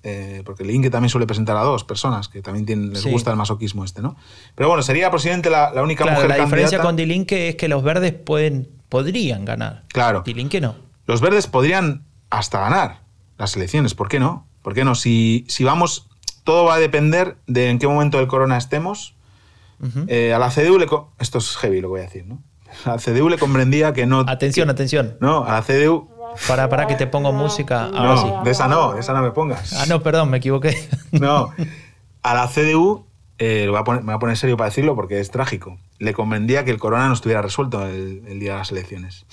S2: eh, porque Dilinque también suele presentar a dos personas, que también tienen, les gusta el masoquismo este, ¿no? Pero bueno, sería posiblemente la, única mujer
S1: candidata. La diferencia con Dilinque es que los verdes pueden podrían ganar.
S2: Claro.
S1: que no.
S2: Los verdes podrían hasta ganar las elecciones. ¿Por qué no? ¿Por qué no? Si, si vamos, todo va a depender de en qué momento del corona estemos. Eh, a la CDU le. Esto es heavy lo voy a decir, ¿no? A la CDU le comprendía que no.
S1: Atención, atención.
S2: No, a la CDU.
S1: Para, para que te pongo música.
S2: no, de esa no, de esa no me pongas.
S1: Ah, no, perdón, me equivoqué.
S2: No, a la CDU eh, me voy a poner serio para decirlo porque es trágico. Le convendría que el corona no estuviera resuelto el, día de las elecciones.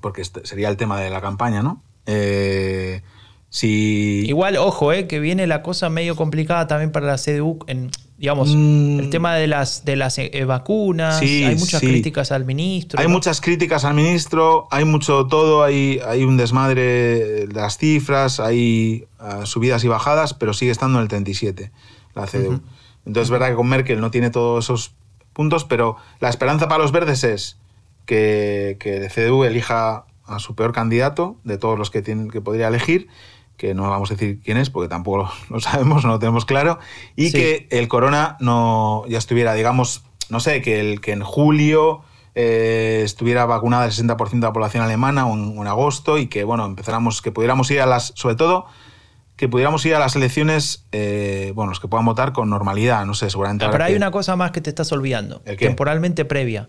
S2: Porque este sería el tema de la campaña, ¿no? Eh, si...
S1: Igual, ojo, eh, que viene la cosa medio complicada también para la CDU en, digamos, mm. el tema de las, de las eh, vacunas, hay muchas críticas al ministro.
S2: Hay muchas críticas al ministro, hay mucho todo, hay, hay un desmadre de las cifras, hay subidas y bajadas, pero sigue estando en el 37 la CDU. Entonces es verdad que con Merkel no tiene todos esos puntos, pero la esperanza para los verdes es que, que el CDU elija a su peor candidato de todos los que, tienen, que podría elegir, que no vamos a decir quién es, porque tampoco lo, sabemos, no lo tenemos claro, y que el corona no ya estuviera, digamos, no sé, que, el, que en julio eh, estuviera vacunada el 60% de la población alemana o en, en, agosto y que, bueno, empezáramos, que pudiéramos ir a las, sobre todo, que pudiéramos ir a las elecciones, eh, bueno, los que puedan votar con normalidad, no sé, seguramente.
S1: pero hay una cosa más que te estás olvidando, temporalmente previa.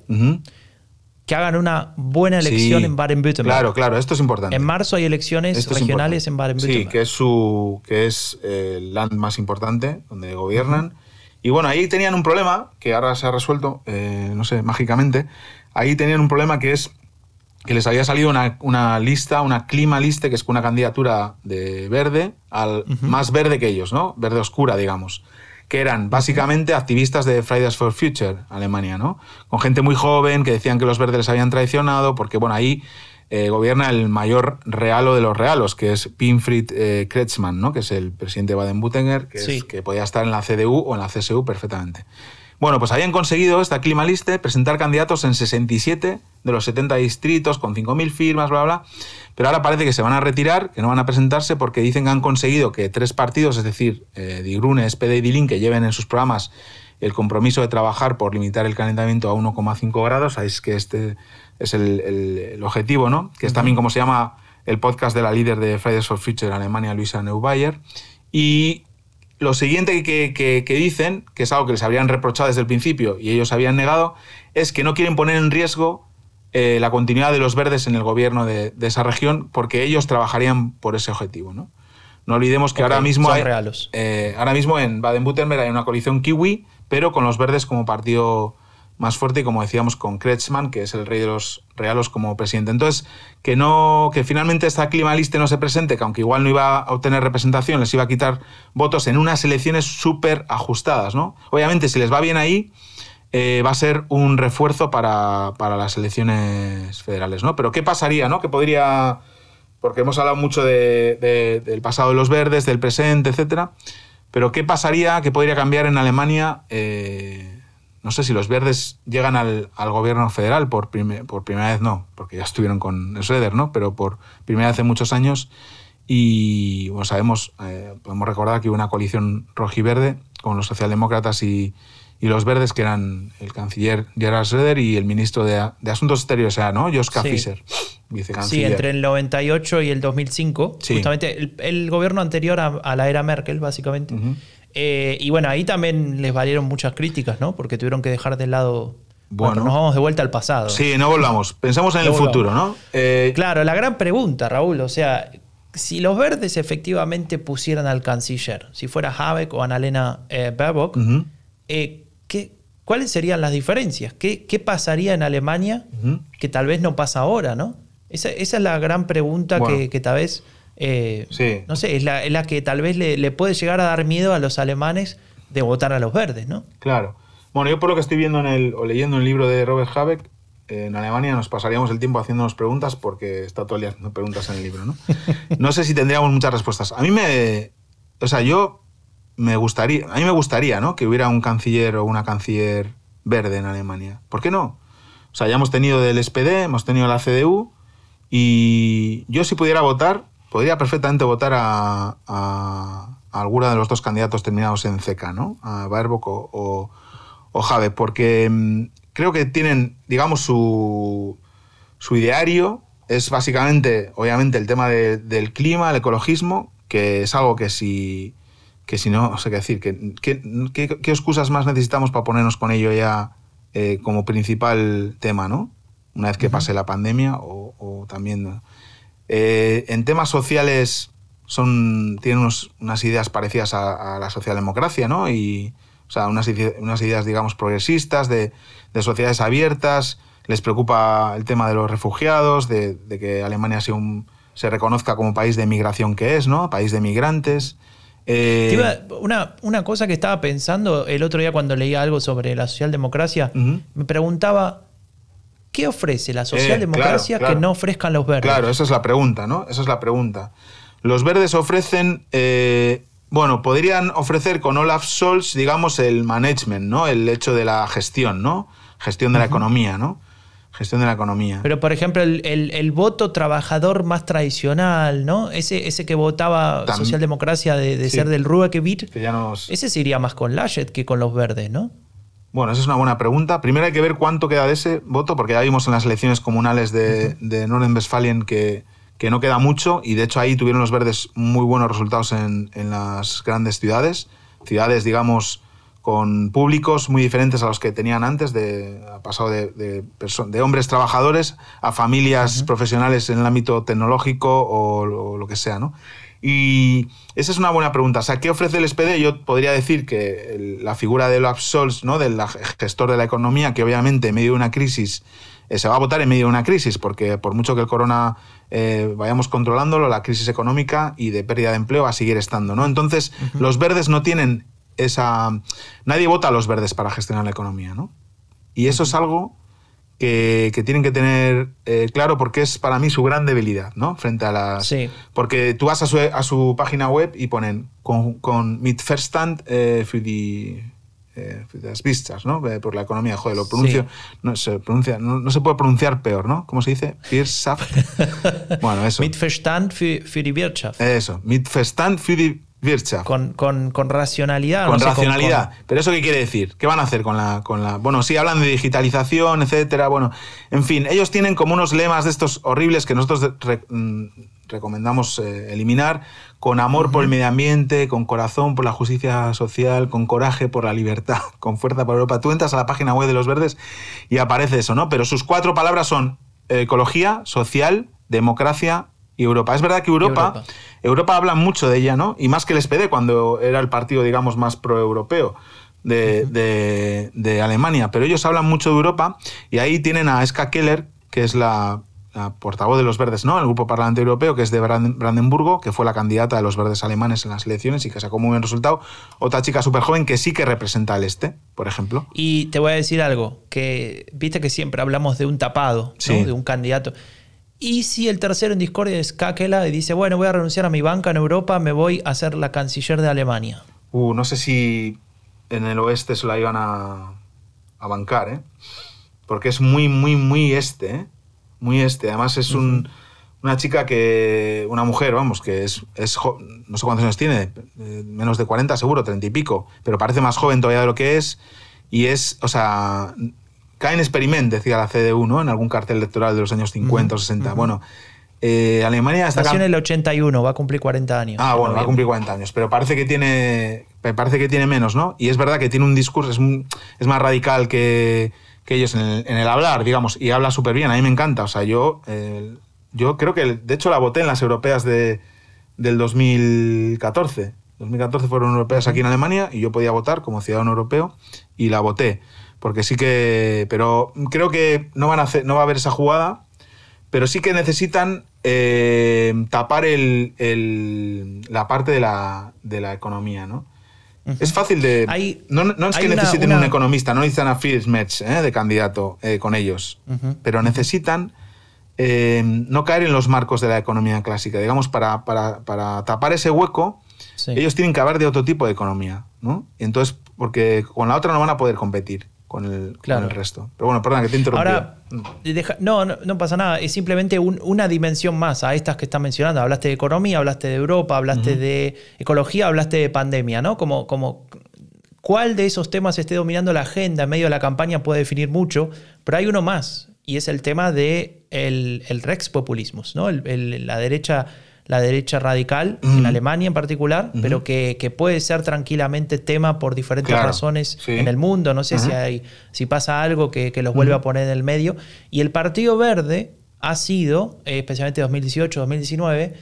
S1: Que hagan una buena elección en Baden-Württemberg.
S2: Claro, claro, esto es importante.
S1: En marzo hay elecciones regionales en Baden-Württemberg.
S2: Sí, que es, su, que es el land más importante, donde gobiernan. Y bueno, ahí tenían un problema, que ahora se ha resuelto, eh, no sé, mágicamente. Ahí tenían un problema que es que les había salido una, lista, una clima lista, que es una candidatura de verde, al más verde que ellos, ¿no? Verde oscura, digamos. Que eran básicamente activistas de Fridays for Future, Alemania, ¿no? Con gente muy joven que decían que los verdes les habían traicionado, porque, bueno, ahí eh, gobierna el mayor realo de los realos, que es Pinfried eh, Kretschmann, ¿no? Que es el presidente de Baden-Württemberg, que, que podía estar en la CDU o en la CSU perfectamente. Bueno, pues habían conseguido esta clima liste presentar candidatos en 67 de los 70 distritos con 5.000 firmas, bla, bla. Pero ahora parece que se van a retirar, que no van a presentarse porque dicen que han conseguido que tres partidos, es decir, eh, Die Grüne, SPD y Die que lleven en sus programas el compromiso de trabajar por limitar el calentamiento a 1,5 grados. Sabéis que este es el, objetivo, ¿no? Que es también como se llama el podcast de la líder de Fridays for Future en Alemania, Luisa Neubayer. Y lo siguiente que, dicen, que es algo que les habrían reprochado desde el principio y ellos habían negado, es que no quieren poner en riesgo eh, la continuidad de los verdes en el gobierno de, esa región porque ellos trabajarían por ese objetivo. No, no olvidemos que ahora mismo hay, eh, ahora mismo en Baden-Württemberg hay una coalición kiwi, pero con los verdes como partido más fuerte y como decíamos con Kretschmann, que es el rey de los realos como presidente. Entonces, que no que finalmente esta climaliste no se presente, que aunque igual no iba a obtener representación, les iba a quitar votos en unas elecciones súper ajustadas, ¿no? Obviamente, si les va bien ahí, eh, va a ser un refuerzo para, las elecciones federales, ¿no? Pero ¿qué pasaría, no? Que podría... Porque hemos hablado mucho del pasado de los verdes, del presente, etcétera. Pero ¿qué pasaría, qué podría cambiar en Alemania? Eh, no sé si los verdes llegan al, gobierno federal por, por primera vez, no, porque ya estuvieron con Schroeder, ¿no? Pero por primera vez en muchos años. Y bueno, sabemos, eh, podemos recordar que hubo una coalición rojiverde con los socialdemócratas y, los verdes, que eran el canciller Gerhard Schröder y el ministro de, Asuntos Exteriores, ¿no? Joschka Fischer,
S1: vicecanciller. Sí, entre el 98 y el 2005, justamente el, gobierno anterior a, la era Merkel, básicamente. Eh, y bueno, ahí también les valieron muchas críticas, ¿no? Porque tuvieron que dejar de lado. Bueno, nos vamos de vuelta al pasado.
S2: Sí, no volvamos. Pensamos en el futuro, ¿no?
S1: Eh, claro, la gran pregunta, Raúl, o sea, si los verdes efectivamente pusieran al canciller, si fuera Habeck o Annalena eh, Baerbock, eh, ¿cuáles serían las diferencias? ¿Qué, pasaría en Alemania que tal vez no pasa ahora, ¿no? Esa, es la gran pregunta que, que, tal vez eh, no sé, es la, que tal vez le, puede llegar a dar miedo a los alemanes de votar a los verdes, ¿no?
S2: Claro. Bueno, yo por lo que estoy viendo en el, o leyendo el libro de Robert Habeck, en Alemania nos pasaríamos el tiempo haciéndonos preguntas porque está todo el día haciendo preguntas en el libro, ¿no? No sé si tendríamos muchas respuestas. A mí me... O sea, yo me gustaría... A mí me gustaría, ¿no? Que hubiera un canciller o una canciller verde en Alemania. ¿Por qué no? O sea, ya hemos tenido del SPD, hemos tenido la CDU y yo si pudiera votar, podría perfectamente votar a, a, alguna de los dos candidatos terminados en CK, ¿no? A Baerbock o, o, Jave, porque mm, creo que tienen, digamos, su, su ideario es básicamente, obviamente, el tema del clima, el ecologismo, que es algo que si, que si no, no sé qué decir, que, qué excusas más necesitamos para ponernos con ello ya eh, como principal tema, ¿no? Una vez que pase la pandemia o, o también... Eh, en temas sociales son, tienen unas ideas parecidas a, la socialdemocracia, ¿no? Y, o sea, unas, ideas, digamos, progresistas, de, sociedades abiertas. Les preocupa el tema de los refugiados, de, que Alemania sea un, se reconozca como país de migración que es, ¿no? País de migrantes.
S1: Eh, una, una, cosa que estaba pensando el otro día cuando leía algo sobre la socialdemocracia, me preguntaba ¿Qué ofrece la socialdemocracia que no ofrezcan los verdes?
S2: Claro, esa es la pregunta, ¿no? Esa es la pregunta. Los verdes ofrecen, eh, bueno, podrían ofrecer con Olaf Scholz, digamos, el management, ¿no? El hecho de la gestión, ¿no? Gestión de la economía, ¿no? Gestión de la economía.
S1: Pero, por ejemplo, el, voto trabajador más tradicional, ¿no? Ese, ese que votaba socialdemocracia de, ser del Ruhrgebiet, ese se iría más con Laschet que con los verdes, ¿no?
S2: Bueno, esa es una buena pregunta. Primero hay que ver cuánto queda de ese voto, porque ya vimos en las elecciones comunales de, de Norden-Westfalen que, que, no queda mucho, y de hecho ahí tuvieron los verdes muy buenos resultados en, en las grandes ciudades, ciudades, digamos, con públicos muy diferentes a los que tenían antes, de, ha pasado de, de, de hombres trabajadores a familias profesionales en el ámbito tecnológico o, o, lo que sea, ¿no? Y esa es una buena pregunta. O sea, ¿qué ofrece el SPD? Yo podría decir que la figura de Olaf Scholz, ¿no? del gestor de la economía, que obviamente en medio de una crisis eh, se va a votar en medio de una crisis, porque por mucho que el corona eh, vayamos controlándolo, la crisis económica y de pérdida de empleo va a seguir estando. ¿no? Entonces, los verdes no tienen esa... Nadie vota a los verdes para gestionar la economía. ¿no? Y eso es algo que, tienen que tener eh, claro porque es para mí su gran debilidad, ¿no? Frente a las...
S1: Sí.
S2: Porque tú vas a su, página web y ponen con, con mit Verstand eh, für die eh, las vistas, ¿no? Eh, por la economía, joder, lo pronuncio, no, se pronuncia, no, se puede pronunciar peor, ¿no? ¿Cómo se dice? Wirtschaft.
S1: bueno, eso. Mitverstand für, für die Wirtschaft.
S2: Eso, Mitverstand für die Wirtschaft.
S1: Con, con, con racionalidad.
S2: Con racionalidad. Pero eso qué quiere decir? ¿Qué van a hacer con la, con la... Bueno, sí hablan de digitalización, etcétera. Bueno, en fin, ellos tienen como unos lemas de estos horribles que nosotros mm, recomendamos eh, eliminar, con amor por el medio ambiente, con corazón por la justicia social, con coraje por la libertad, con fuerza por Europa. Tú entras a la página web de los verdes y aparece eso, ¿no? Pero sus cuatro palabras son ecología, social, democracia y Europa. Es verdad que Europa, Europa, habla mucho de ella, ¿no? Y más que el SPD, cuando era el partido, digamos, más pro-europeo. De, de, Alemania, pero ellos hablan mucho de Europa y ahí tienen a Ska Keller, que es la la portavoz de los verdes, ¿no? El grupo parlamentario europeo, que es de Brandenburgo, que fue la candidata de los verdes alemanes en las elecciones y que sacó muy buen resultado. Otra chica súper joven que sí que representa al este, por ejemplo.
S1: Y te voy a decir algo, que viste que siempre hablamos de un tapado, de un candidato. Y si el tercero en discordia es Kakela y dice, bueno, voy a renunciar a mi banca en Europa, me voy a ser la canciller de Alemania.
S2: Uh, no sé si en el oeste se la iban a, a bancar, ¿eh? Porque es muy, muy, muy este, ¿eh? muy este. Además es un, una chica que, una mujer, vamos, que es, es no sé cuántos años tiene, eh, menos de 40 seguro, 30 y pico, pero parece más joven todavía de lo que es. Y es, o sea, cae en experiment, decía la CDU, ¿no? En algún cartel electoral de los años 50 o 60. Bueno, eh, Alemania
S1: está... Nació en el 81, va a cumplir 40 años.
S2: Ah, bueno, va a cumplir 40 años, pero parece que tiene, parece que tiene menos, ¿no? Y es verdad que tiene un discurso, es, es más radical que que ellos en el, hablar, digamos, y habla súper bien, a mí me encanta. O sea, yo, yo creo que, de hecho, la voté en las europeas de, del 2014. 2014 fueron europeas aquí en Alemania y yo podía votar como ciudadano europeo y la voté. Porque sí que. Pero creo que no, van a hacer, no va a haber esa jugada, pero sí que necesitan eh, tapar el, la parte de la, de la economía, ¿no? Es fácil de. no, es que necesiten un economista, no necesitan a Phil Metz ¿eh? de candidato eh, con ellos, pero necesitan eh, no caer en los marcos de la economía clásica. Digamos, para, para, tapar ese hueco, ellos tienen que haber de otro tipo de economía. ¿no? Entonces, porque con la otra no van a poder competir con el, el resto. Pero bueno, perdón, que te interrumpí.
S1: Ahora, no, no, pasa nada. Es simplemente una dimensión más a estas que estás mencionando. Hablaste de economía, hablaste de Europa, hablaste de ecología, hablaste de pandemia, ¿no? Como, como cuál de esos temas esté dominando la agenda en medio de la campaña puede definir mucho, pero hay uno más, y es el tema de el, el Rex Populismus, ¿no? la derecha la derecha radical, en Alemania en particular, pero que, puede ser tranquilamente tema por diferentes razones en el mundo. No sé si, hay, si pasa algo que, los vuelve a poner en el medio. Y el Partido Verde ha sido, eh, especialmente 2018-2019,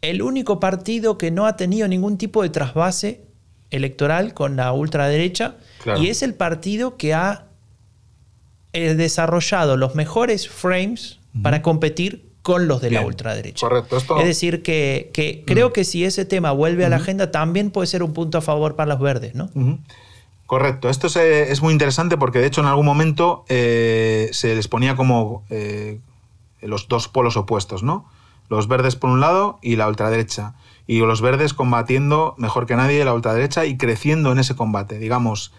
S1: el único partido que no ha tenido ningún tipo de trasvase electoral con la ultraderecha y es el partido que ha eh, desarrollado los mejores frames para competir con los de la ultraderecha.
S2: Correcto.
S1: Es decir, que, creo mm. que si ese tema vuelve a la agenda, también puede ser un punto a favor para los verdes, ¿no?
S2: Correcto. Esto es, muy interesante porque, de hecho, en algún momento eh, se les ponía como eh, los dos polos opuestos, ¿no? Los verdes por un lado y la ultraderecha. Y los verdes combatiendo mejor que nadie la ultraderecha y creciendo en ese combate. Digamos,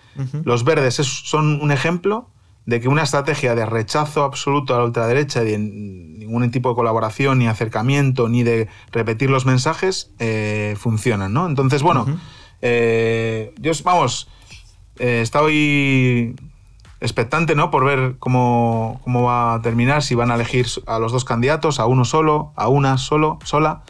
S2: los verdes son un ejemplo de que una estrategia de rechazo absoluto a la ultraderecha, de ningún tipo de colaboración, ni acercamiento, ni de repetir los mensajes, eh, funcionan, ¿no? Entonces, bueno, eh, yo, vamos, eh, estoy expectante, ¿no? Por ver cómo, cómo va a terminar, si van a elegir a los dos candidatos, a uno solo, a una solo, sola.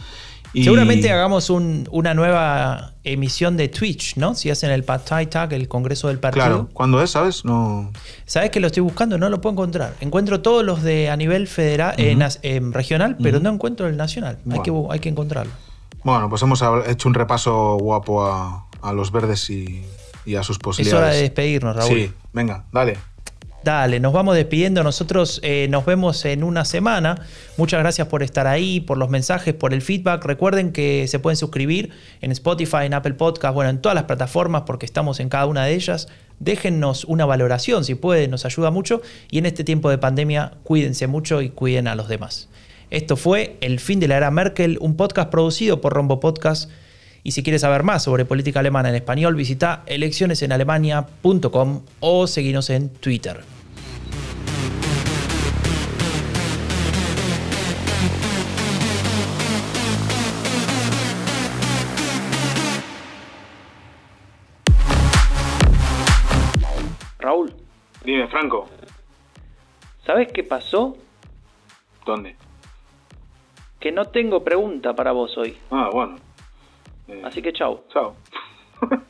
S1: Seguramente hagamos una nueva emisión de Twitch, ¿no? Si hacen el Pad Tag, el Congreso del Partido. Claro,
S2: ¿cuándo es? ¿Sabes? No.
S1: ¿Sabes que lo estoy buscando? No lo puedo encontrar. Encuentro todos los de a nivel federal, eh, regional, pero no encuentro el nacional. Hay, que, hay que encontrarlo.
S2: Bueno, pues hemos hecho un repaso guapo a, los verdes y, y, a sus posibilidades.
S1: Es hora de despedirnos, Raúl.
S2: Sí, venga, dale.
S1: Dale, nos vamos despidiendo. Nosotros eh, nos vemos en una semana. Muchas gracias por estar ahí, por los mensajes, por el feedback. Recuerden que se pueden suscribir en Spotify, en Apple Podcast, bueno, en todas las plataformas porque estamos en cada una de ellas. Déjennos una valoración si pueden, nos ayuda mucho. Y en este tiempo de pandemia, cuídense mucho y cuiden a los demás. Esto fue El fin de la era Merkel, un podcast producido por Rombo Podcast Y si quieres saber más sobre política alemana en español, visita eleccionesenalemania.com o seguinos en Twitter.
S2: Dime, Franco,
S1: ¿sabes qué pasó?
S2: ¿dónde?
S1: Que no tengo pregunta para vos hoy.
S2: Ah, bueno. Eh,
S1: Así que chao.
S2: Chao.